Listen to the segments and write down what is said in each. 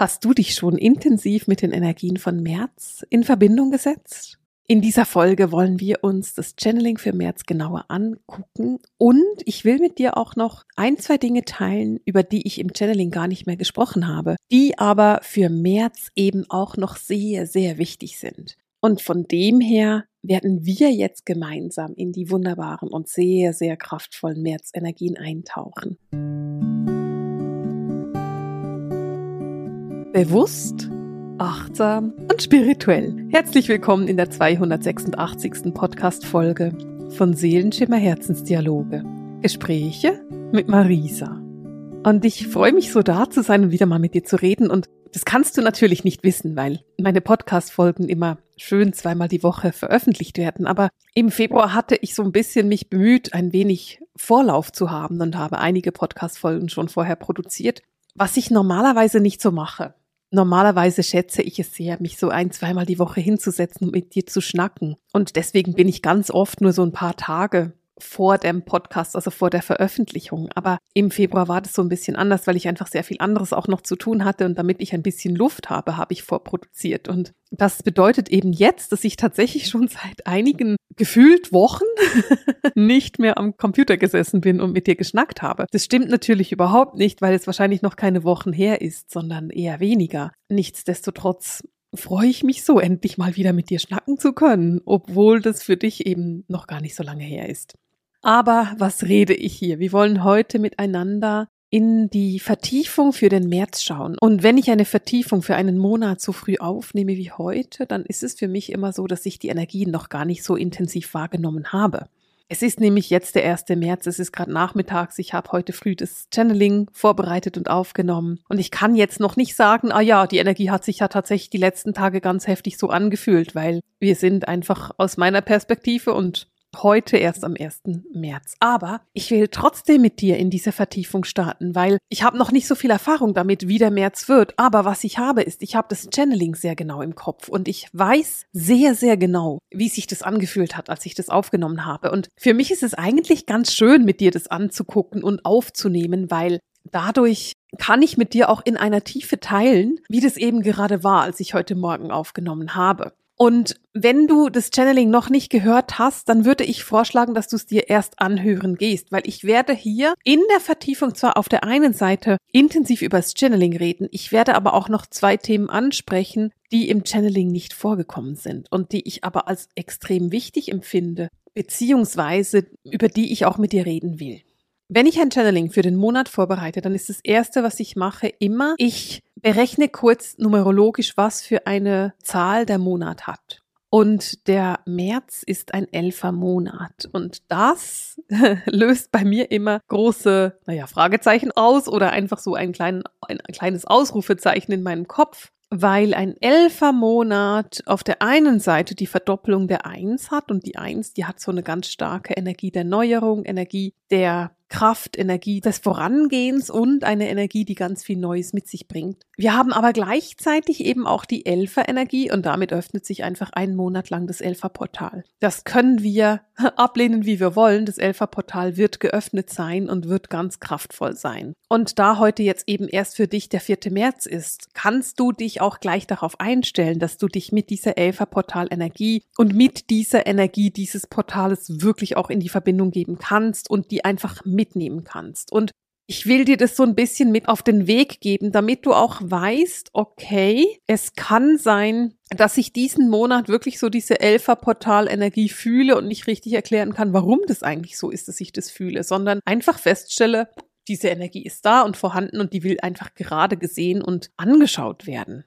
Hast du dich schon intensiv mit den Energien von März in Verbindung gesetzt? In dieser Folge wollen wir uns das Channeling für März genauer angucken und ich will mit dir auch noch ein, zwei Dinge teilen, über die ich im Channeling gar nicht mehr gesprochen habe, die aber für März eben auch noch sehr, sehr wichtig sind. Und von dem her werden wir jetzt gemeinsam in die wunderbaren und sehr, sehr kraftvollen Märzenergien eintauchen. Bewusst, achtsam und spirituell. Herzlich willkommen in der 286. Podcast-Folge von Seelenschimmer Herzensdialoge. Gespräche mit Marisa. Und ich freue mich so da zu sein und wieder mal mit dir zu reden. Und das kannst du natürlich nicht wissen, weil meine Podcast-Folgen immer schön zweimal die Woche veröffentlicht werden. Aber im Februar hatte ich so ein bisschen mich bemüht, ein wenig Vorlauf zu haben und habe einige Podcast-Folgen schon vorher produziert, was ich normalerweise nicht so mache. Normalerweise schätze ich es sehr, mich so ein, zweimal die Woche hinzusetzen und mit dir zu schnacken. Und deswegen bin ich ganz oft nur so ein paar Tage vor dem Podcast, also vor der Veröffentlichung. Aber im Februar war das so ein bisschen anders, weil ich einfach sehr viel anderes auch noch zu tun hatte und damit ich ein bisschen Luft habe, habe ich vorproduziert. Und das bedeutet eben jetzt, dass ich tatsächlich schon seit einigen gefühlt Wochen nicht mehr am Computer gesessen bin und mit dir geschnackt habe. Das stimmt natürlich überhaupt nicht, weil es wahrscheinlich noch keine Wochen her ist, sondern eher weniger. Nichtsdestotrotz freue ich mich so, endlich mal wieder mit dir schnacken zu können, obwohl das für dich eben noch gar nicht so lange her ist. Aber was rede ich hier? Wir wollen heute miteinander in die Vertiefung für den März schauen. Und wenn ich eine Vertiefung für einen Monat so früh aufnehme wie heute, dann ist es für mich immer so, dass ich die Energien noch gar nicht so intensiv wahrgenommen habe. Es ist nämlich jetzt der 1. März, es ist gerade nachmittags, ich habe heute früh das Channeling vorbereitet und aufgenommen und ich kann jetzt noch nicht sagen, ah ja, die Energie hat sich ja tatsächlich die letzten Tage ganz heftig so angefühlt, weil wir sind einfach aus meiner Perspektive und heute erst am 1. März. Aber ich will trotzdem mit dir in diese Vertiefung starten, weil ich habe noch nicht so viel Erfahrung damit, wie der März wird. Aber was ich habe, ist, ich habe das Channeling sehr genau im Kopf und ich weiß sehr, sehr genau, wie sich das angefühlt hat, als ich das aufgenommen habe. Und für mich ist es eigentlich ganz schön, mit dir das anzugucken und aufzunehmen, weil dadurch kann ich mit dir auch in einer Tiefe teilen, wie das eben gerade war, als ich heute Morgen aufgenommen habe. Und wenn du das Channeling noch nicht gehört hast, dann würde ich vorschlagen, dass du es dir erst anhören gehst, weil ich werde hier in der Vertiefung zwar auf der einen Seite intensiv über das Channeling reden, ich werde aber auch noch zwei Themen ansprechen, die im Channeling nicht vorgekommen sind und die ich aber als extrem wichtig empfinde, beziehungsweise über die ich auch mit dir reden will. Wenn ich ein Channeling für den Monat vorbereite, dann ist das erste, was ich mache, immer, ich berechne kurz numerologisch, was für eine Zahl der Monat hat. Und der März ist ein elfer Monat. Und das löst bei mir immer große, naja, Fragezeichen aus oder einfach so ein, klein, ein kleines Ausrufezeichen in meinem Kopf weil ein elfer Monat auf der einen Seite die Verdoppelung der Eins hat und die Eins, die hat so eine ganz starke Energie der Neuerung, Energie der Kraft, Energie des Vorangehens und eine Energie, die ganz viel Neues mit sich bringt. Wir haben aber gleichzeitig eben auch die Elfer-Energie und damit öffnet sich einfach einen Monat lang das Elfer-Portal. Das können wir ablehnen, wie wir wollen. Das Elfer-Portal wird geöffnet sein und wird ganz kraftvoll sein. Und da heute jetzt eben erst für dich der 4. März ist, kannst du dich auch gleich darauf einstellen, dass du dich mit dieser Elfer-Portal-Energie und mit dieser Energie dieses Portales wirklich auch in die Verbindung geben kannst und die einfach mitnehmen kannst. Und ich will dir das so ein bisschen mit auf den Weg geben, damit du auch weißt, okay, es kann sein, dass ich diesen Monat wirklich so diese Elfer-Portal-Energie fühle und nicht richtig erklären kann, warum das eigentlich so ist, dass ich das fühle, sondern einfach feststelle, diese Energie ist da und vorhanden und die will einfach gerade gesehen und angeschaut werden.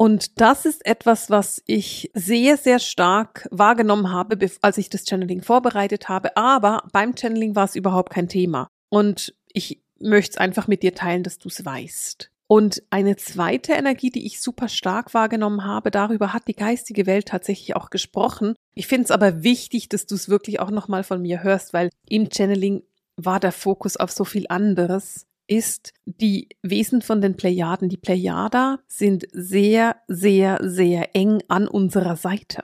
Und das ist etwas, was ich sehr, sehr stark wahrgenommen habe, als ich das Channeling vorbereitet habe. Aber beim Channeling war es überhaupt kein Thema. Und ich möchte es einfach mit dir teilen, dass du es weißt. Und eine zweite Energie, die ich super stark wahrgenommen habe, darüber hat die geistige Welt tatsächlich auch gesprochen. Ich finde es aber wichtig, dass du es wirklich auch nochmal von mir hörst, weil im Channeling war der Fokus auf so viel anderes, ist die Wesen von den Plejaden. Die Plejada sind sehr, sehr, sehr eng an unserer Seite.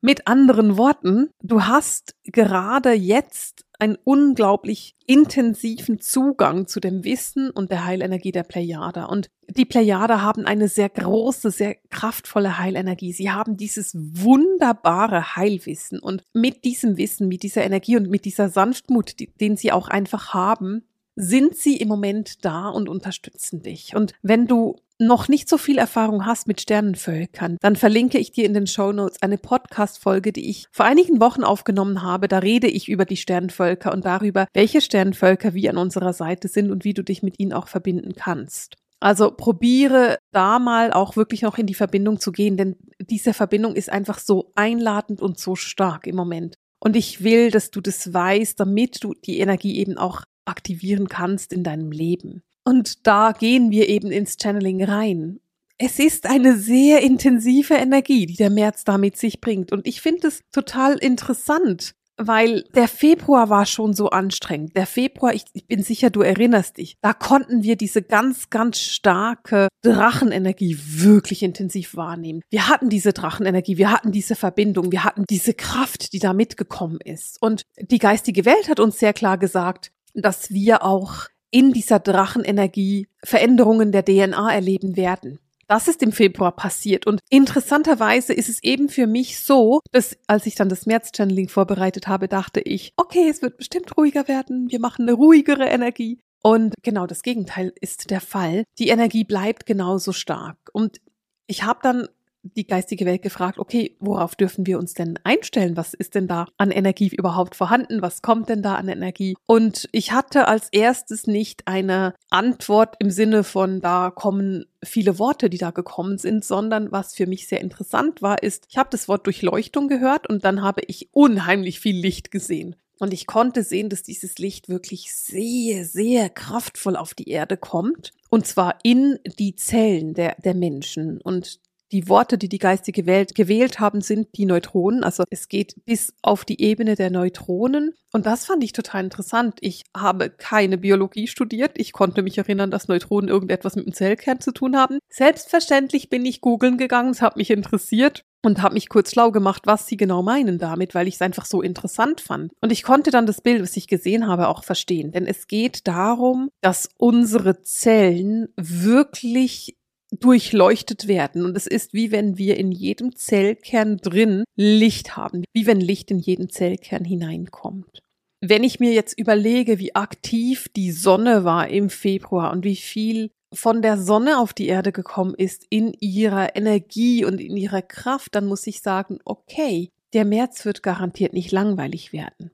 Mit anderen Worten, du hast gerade jetzt einen unglaublich intensiven Zugang zu dem Wissen und der Heilenergie der Plejada. Und die Plejada haben eine sehr große, sehr kraftvolle Heilenergie. Sie haben dieses wunderbare Heilwissen. Und mit diesem Wissen, mit dieser Energie und mit dieser Sanftmut, die, den sie auch einfach haben, sind sie im Moment da und unterstützen dich. Und wenn du noch nicht so viel Erfahrung hast mit Sternenvölkern, dann verlinke ich dir in den Show Notes eine Podcast-Folge, die ich vor einigen Wochen aufgenommen habe. Da rede ich über die Sternenvölker und darüber, welche Sternenvölker wie an unserer Seite sind und wie du dich mit ihnen auch verbinden kannst. Also probiere da mal auch wirklich noch in die Verbindung zu gehen, denn diese Verbindung ist einfach so einladend und so stark im Moment. Und ich will, dass du das weißt, damit du die Energie eben auch aktivieren kannst in deinem Leben. Und da gehen wir eben ins Channeling rein. Es ist eine sehr intensive Energie, die der März da mit sich bringt. Und ich finde es total interessant, weil der Februar war schon so anstrengend. Der Februar, ich, ich, bin sicher, du erinnerst dich, da konnten wir diese ganz, ganz starke Drachenenergie wirklich intensiv wahrnehmen. Wir hatten diese Drachenenergie, wir hatten diese Verbindung, wir hatten diese Kraft, die da mitgekommen ist. Und die geistige Welt hat uns sehr klar gesagt, dass wir auch in dieser Drachenenergie Veränderungen der DNA erleben werden. Das ist im Februar passiert. Und interessanterweise ist es eben für mich so, dass als ich dann das März-Channeling vorbereitet habe, dachte ich, okay, es wird bestimmt ruhiger werden. Wir machen eine ruhigere Energie. Und genau das Gegenteil ist der Fall. Die Energie bleibt genauso stark. Und ich habe dann die geistige Welt gefragt, okay, worauf dürfen wir uns denn einstellen? Was ist denn da an Energie überhaupt vorhanden? Was kommt denn da an Energie? Und ich hatte als erstes nicht eine Antwort im Sinne von, da kommen viele Worte, die da gekommen sind, sondern was für mich sehr interessant war, ist, ich habe das Wort Durchleuchtung gehört und dann habe ich unheimlich viel Licht gesehen. Und ich konnte sehen, dass dieses Licht wirklich sehr, sehr kraftvoll auf die Erde kommt. Und zwar in die Zellen der, der Menschen. Und die Worte, die die geistige Welt gewählt haben, sind die Neutronen. Also es geht bis auf die Ebene der Neutronen. Und das fand ich total interessant. Ich habe keine Biologie studiert. Ich konnte mich erinnern, dass Neutronen irgendetwas mit dem Zellkern zu tun haben. Selbstverständlich bin ich googeln gegangen. Es hat mich interessiert und habe mich kurz schlau gemacht, was sie genau meinen damit, weil ich es einfach so interessant fand. Und ich konnte dann das Bild, was ich gesehen habe, auch verstehen. Denn es geht darum, dass unsere Zellen wirklich durchleuchtet werden. Und es ist wie wenn wir in jedem Zellkern drin Licht haben, wie wenn Licht in jeden Zellkern hineinkommt. Wenn ich mir jetzt überlege, wie aktiv die Sonne war im Februar und wie viel von der Sonne auf die Erde gekommen ist in ihrer Energie und in ihrer Kraft, dann muss ich sagen, okay, der März wird garantiert nicht langweilig werden.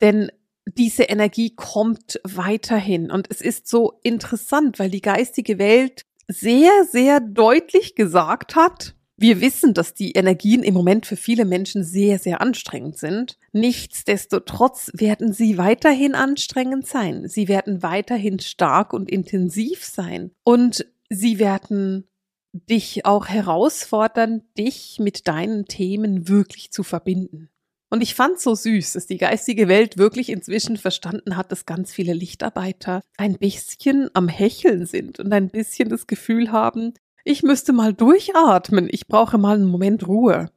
Denn diese Energie kommt weiterhin. Und es ist so interessant, weil die geistige Welt sehr, sehr deutlich gesagt hat, wir wissen, dass die Energien im Moment für viele Menschen sehr, sehr anstrengend sind. Nichtsdestotrotz werden sie weiterhin anstrengend sein. Sie werden weiterhin stark und intensiv sein. Und sie werden dich auch herausfordern, dich mit deinen Themen wirklich zu verbinden. Und ich fand so süß, dass die geistige Welt wirklich inzwischen verstanden hat, dass ganz viele Lichtarbeiter ein bisschen am Hecheln sind und ein bisschen das Gefühl haben, ich müsste mal durchatmen, ich brauche mal einen Moment Ruhe.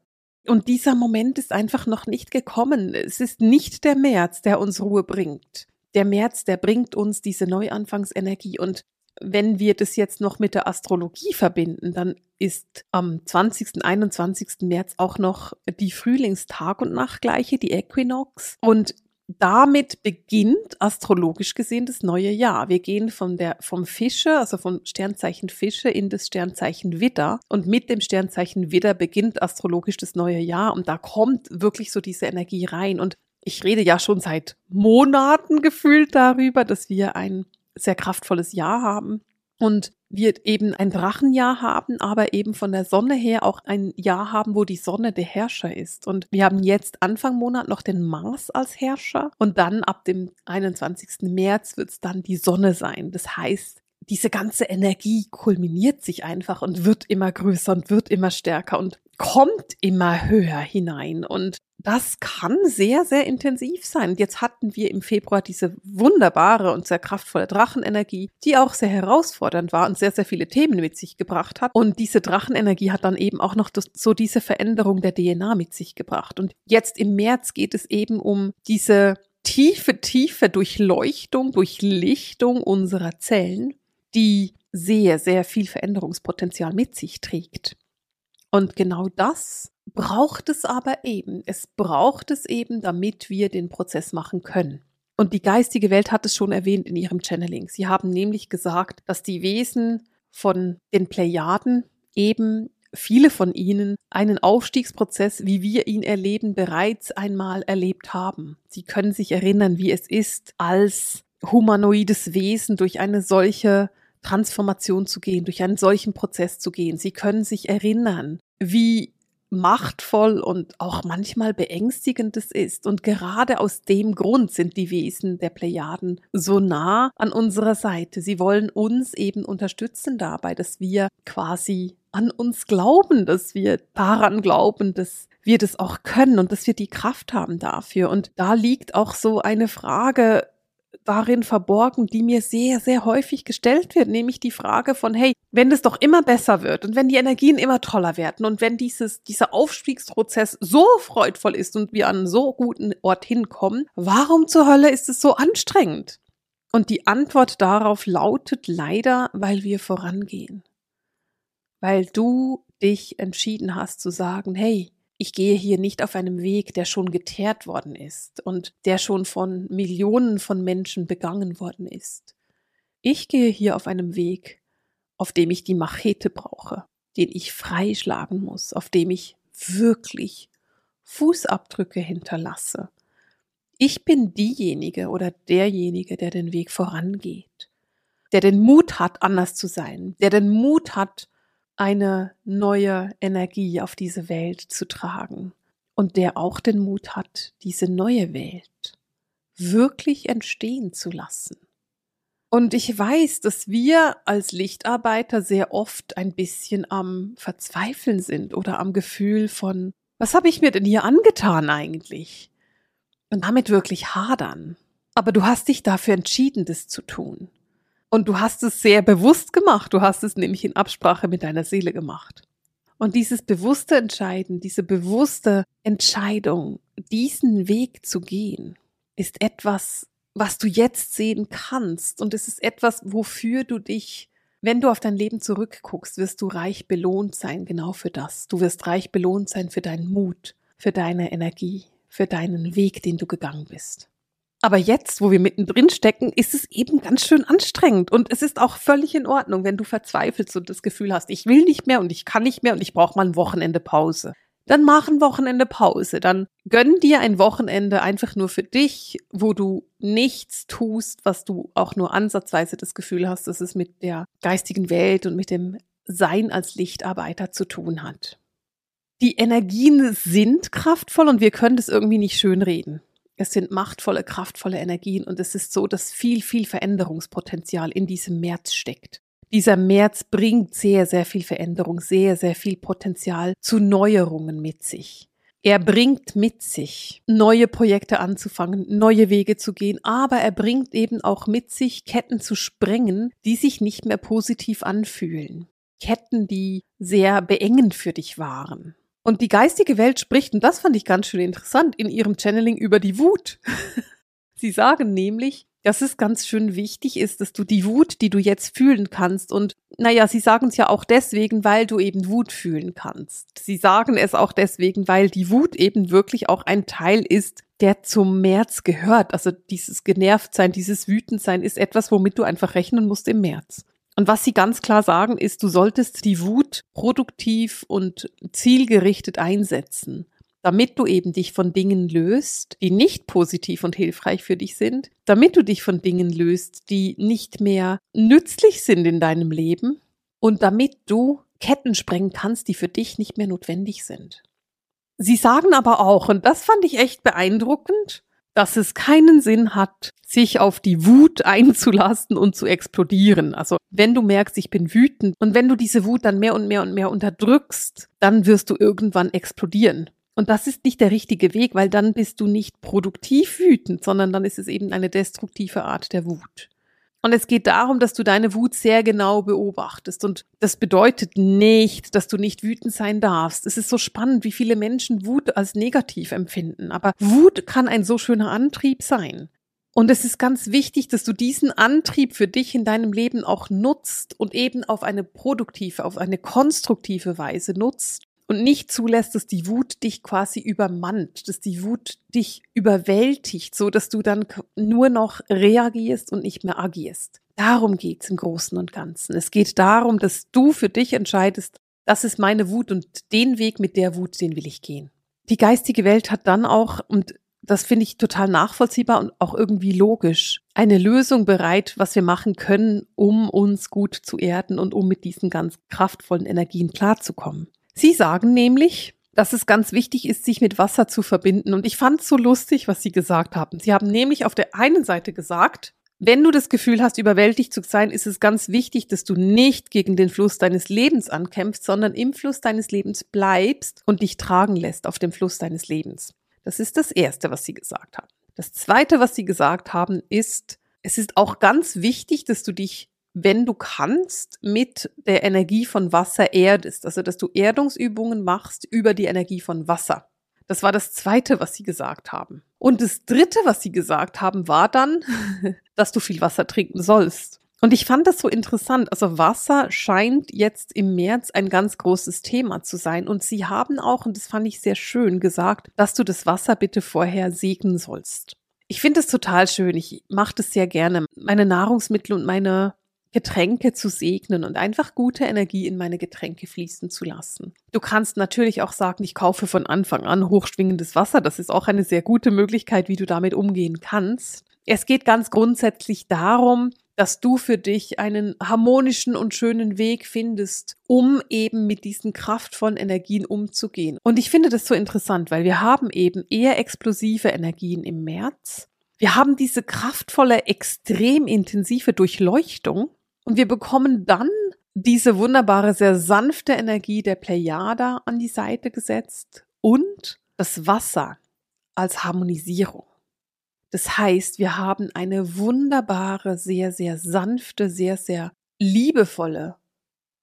Und dieser Moment ist einfach noch nicht gekommen. Es ist nicht der März, der uns Ruhe bringt. Der März, der bringt uns diese Neuanfangsenergie. Und wenn wir das jetzt noch mit der Astrologie verbinden, dann ist am 20. 21. März auch noch die Frühlingstag- und Nachtgleiche, die Äquinox. Und damit beginnt astrologisch gesehen das neue Jahr. Wir gehen von der, vom Fische, also vom Sternzeichen Fische in das Sternzeichen Widder. Und mit dem Sternzeichen Widder beginnt astrologisch das neue Jahr. Und da kommt wirklich so diese Energie rein. Und ich rede ja schon seit Monaten gefühlt darüber, dass wir ein sehr kraftvolles Jahr haben und wir eben ein Drachenjahr haben, aber eben von der Sonne her auch ein Jahr haben, wo die Sonne der Herrscher ist. Und wir haben jetzt Anfang Monat noch den Mars als Herrscher und dann ab dem 21. März wird es dann die Sonne sein. Das heißt, diese ganze Energie kulminiert sich einfach und wird immer größer und wird immer stärker und kommt immer höher hinein. Und das kann sehr, sehr intensiv sein. Jetzt hatten wir im Februar diese wunderbare und sehr kraftvolle Drachenenergie, die auch sehr herausfordernd war und sehr, sehr viele Themen mit sich gebracht hat. Und diese Drachenenergie hat dann eben auch noch das, so diese Veränderung der DNA mit sich gebracht. Und jetzt im März geht es eben um diese tiefe, tiefe Durchleuchtung, Durchlichtung unserer Zellen, die sehr, sehr viel Veränderungspotenzial mit sich trägt. Und genau das braucht es aber eben. Es braucht es eben, damit wir den Prozess machen können. Und die geistige Welt hat es schon erwähnt in ihrem Channeling. Sie haben nämlich gesagt, dass die Wesen von den Plejaden eben viele von ihnen einen Aufstiegsprozess, wie wir ihn erleben, bereits einmal erlebt haben. Sie können sich erinnern, wie es ist, als humanoides Wesen durch eine solche Transformation zu gehen, durch einen solchen Prozess zu gehen. Sie können sich erinnern, wie machtvoll und auch manchmal beängstigend es ist. Und gerade aus dem Grund sind die Wesen der Plejaden so nah an unserer Seite. Sie wollen uns eben unterstützen dabei, dass wir quasi an uns glauben, dass wir daran glauben, dass wir das auch können und dass wir die Kraft haben dafür. Und da liegt auch so eine Frage, darin verborgen, die mir sehr, sehr häufig gestellt wird, nämlich die Frage von, hey, wenn es doch immer besser wird und wenn die Energien immer toller werden und wenn dieses, dieser Aufstiegsprozess so freudvoll ist und wir an einen so guten Ort hinkommen, warum zur Hölle ist es so anstrengend? Und die Antwort darauf lautet leider, weil wir vorangehen. Weil du dich entschieden hast zu sagen, hey, ich gehe hier nicht auf einem Weg, der schon geteert worden ist und der schon von Millionen von Menschen begangen worden ist. Ich gehe hier auf einem Weg, auf dem ich die Machete brauche, den ich freischlagen muss, auf dem ich wirklich Fußabdrücke hinterlasse. Ich bin diejenige oder derjenige, der den Weg vorangeht, der den Mut hat, anders zu sein, der den Mut hat, eine neue Energie auf diese Welt zu tragen und der auch den Mut hat, diese neue Welt wirklich entstehen zu lassen. Und ich weiß, dass wir als Lichtarbeiter sehr oft ein bisschen am Verzweifeln sind oder am Gefühl von, was habe ich mir denn hier angetan eigentlich? Und damit wirklich hadern. Aber du hast dich dafür entschieden, das zu tun. Und du hast es sehr bewusst gemacht. Du hast es nämlich in Absprache mit deiner Seele gemacht. Und dieses bewusste Entscheiden, diese bewusste Entscheidung, diesen Weg zu gehen, ist etwas, was du jetzt sehen kannst. Und es ist etwas, wofür du dich, wenn du auf dein Leben zurückguckst, wirst du reich belohnt sein, genau für das. Du wirst reich belohnt sein für deinen Mut, für deine Energie, für deinen Weg, den du gegangen bist. Aber jetzt, wo wir mittendrin stecken, ist es eben ganz schön anstrengend. Und es ist auch völlig in Ordnung, wenn du verzweifelst und das Gefühl hast, ich will nicht mehr und ich kann nicht mehr und ich brauche mal ein Wochenende Pause. Dann mach ein Wochenende Pause. Dann gönn dir ein Wochenende einfach nur für dich, wo du nichts tust, was du auch nur ansatzweise das Gefühl hast, dass es mit der geistigen Welt und mit dem Sein als Lichtarbeiter zu tun hat. Die Energien sind kraftvoll und wir können das irgendwie nicht schönreden. Es sind machtvolle, kraftvolle Energien und es ist so, dass viel, viel Veränderungspotenzial in diesem März steckt. Dieser März bringt sehr, sehr viel Veränderung, sehr, sehr viel Potenzial zu Neuerungen mit sich. Er bringt mit sich, neue Projekte anzufangen, neue Wege zu gehen, aber er bringt eben auch mit sich, Ketten zu sprengen, die sich nicht mehr positiv anfühlen. Ketten, die sehr beengend für dich waren. Und die geistige Welt spricht, und das fand ich ganz schön interessant, in ihrem Channeling über die Wut. Sie sagen nämlich, dass es ganz schön wichtig ist, dass du die Wut, die du jetzt fühlen kannst, und naja, sie sagen es ja auch deswegen, weil du eben Wut fühlen kannst. Sie sagen es auch deswegen, weil die Wut eben wirklich auch ein Teil ist, der zum März gehört. Also dieses Genervtsein, dieses Wütendsein ist etwas, womit du einfach rechnen musst im März. Und was sie ganz klar sagen, ist, du solltest die Wut produktiv und zielgerichtet einsetzen, damit du eben dich von Dingen löst, die nicht positiv und hilfreich für dich sind, damit du dich von Dingen löst, die nicht mehr nützlich sind in deinem Leben und damit du Ketten sprengen kannst, die für dich nicht mehr notwendig sind. Sie sagen aber auch, und das fand ich echt beeindruckend, dass es keinen Sinn hat, sich auf die Wut einzulassen und zu explodieren. Also wenn du merkst, ich bin wütend und wenn du diese Wut dann mehr und mehr und mehr unterdrückst, dann wirst du irgendwann explodieren. Und das ist nicht der richtige Weg, weil dann bist du nicht produktiv wütend, sondern dann ist es eben eine destruktive Art der Wut. Und es geht darum, dass du deine Wut sehr genau beobachtest. Und das bedeutet nicht, dass du nicht wütend sein darfst. Es ist so spannend, wie viele Menschen Wut als negativ empfinden. Aber Wut kann ein so schöner Antrieb sein. Und es ist ganz wichtig, dass du diesen Antrieb für dich in deinem Leben auch nutzt und eben auf eine produktive, auf eine konstruktive Weise nutzt und nicht zulässt, dass die Wut dich quasi übermannt, dass die Wut dich überwältigt, so dass du dann nur noch reagierst und nicht mehr agierst. Darum geht's im Großen und Ganzen. Es geht darum, dass du für dich entscheidest, das ist meine Wut und den Weg mit der Wut, den will ich gehen. Die geistige Welt hat dann auch, und das finde ich total nachvollziehbar und auch irgendwie logisch, eine Lösung bereit, was wir machen können, um uns gut zu erden und um mit diesen ganz kraftvollen Energien klarzukommen. Sie sagen nämlich, dass es ganz wichtig ist, sich mit Wasser zu verbinden. Und ich fand es so lustig, was Sie gesagt haben. Sie haben nämlich auf der einen Seite gesagt, wenn du das Gefühl hast, überwältigt zu sein, ist es ganz wichtig, dass du nicht gegen den Fluss deines Lebens ankämpfst, sondern im Fluss deines Lebens bleibst und dich tragen lässt auf dem Fluss deines Lebens. Das ist das Erste, was Sie gesagt haben. Das Zweite, was Sie gesagt haben, ist, es ist auch ganz wichtig, dass du dich wenn du kannst, mit der Energie von Wasser erdest. Also, dass du Erdungsübungen machst über die Energie von Wasser. Das war das Zweite, was sie gesagt haben. Und das Dritte, was sie gesagt haben, war dann, dass du viel Wasser trinken sollst. Und ich fand das so interessant. Also Wasser scheint jetzt im März ein ganz großes Thema zu sein. Und sie haben auch, und das fand ich sehr schön, gesagt, dass du das Wasser bitte vorher segnen sollst. Ich finde es total schön. Ich mache das sehr gerne. Meine Nahrungsmittel und meine Getränke zu segnen und einfach gute Energie in meine Getränke fließen zu lassen. Du kannst natürlich auch sagen, ich kaufe von Anfang an hochschwingendes Wasser. Das ist auch eine sehr gute Möglichkeit, wie du damit umgehen kannst. Es geht ganz grundsätzlich darum, dass du für dich einen harmonischen und schönen Weg findest, um eben mit diesen kraftvollen Energien umzugehen. Und ich finde das so interessant, weil wir haben eben eher explosive Energien im März. Wir haben diese kraftvolle, extrem intensive Durchleuchtung und wir bekommen dann diese wunderbare, sehr sanfte Energie der Plejada an die Seite gesetzt und das Wasser als Harmonisierung. Das heißt, wir haben eine wunderbare, sehr, sehr sanfte, sehr, sehr liebevolle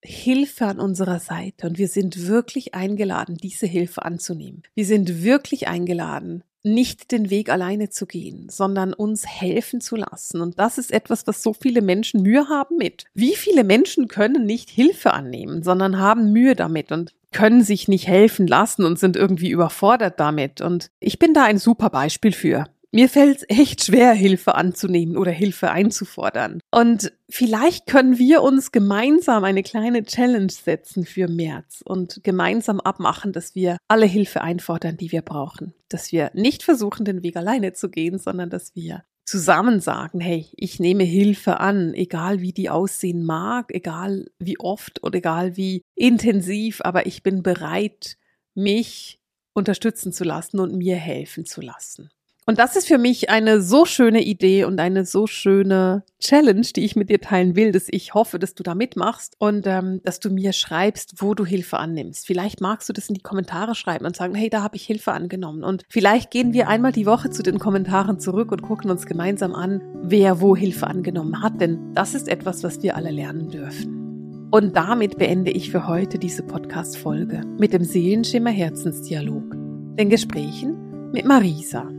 Hilfe an unserer Seite und wir sind wirklich eingeladen, diese Hilfe anzunehmen. Wir sind wirklich eingeladen, nicht den Weg alleine zu gehen, sondern uns helfen zu lassen. Und das ist etwas, was so viele Menschen Mühe haben mit. Wie viele Menschen können nicht Hilfe annehmen, sondern haben Mühe damit und können sich nicht helfen lassen und sind irgendwie überfordert damit. Und ich bin da ein super Beispiel für. Mir fällt es echt schwer, Hilfe anzunehmen oder Hilfe einzufordern. Und vielleicht können wir uns gemeinsam eine kleine Challenge setzen für März und gemeinsam abmachen, dass wir alle Hilfe einfordern, die wir brauchen. Dass wir nicht versuchen, den Weg alleine zu gehen, sondern dass wir zusammen sagen, hey, ich nehme Hilfe an, egal wie die aussehen mag, egal wie oft oder egal wie intensiv, aber ich bin bereit, mich unterstützen zu lassen und mir helfen zu lassen. Und das ist für mich eine so schöne Idee und eine so schöne Challenge, die ich mit dir teilen will, dass ich hoffe, dass du da mitmachst und ähm, dass du mir schreibst, wo du Hilfe annimmst. Vielleicht magst du das in die Kommentare schreiben und sagen, hey, da habe ich Hilfe angenommen. Und vielleicht gehen wir einmal die Woche zu den Kommentaren zurück und gucken uns gemeinsam an, wer wo Hilfe angenommen hat. Denn das ist etwas, was wir alle lernen dürfen. Und damit beende ich für heute diese Podcast-Folge mit dem Seelenschimmer Herzensdialog, den Gesprächen mit Marisa.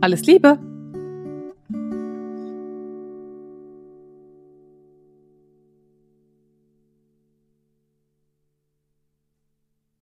Alles Liebe!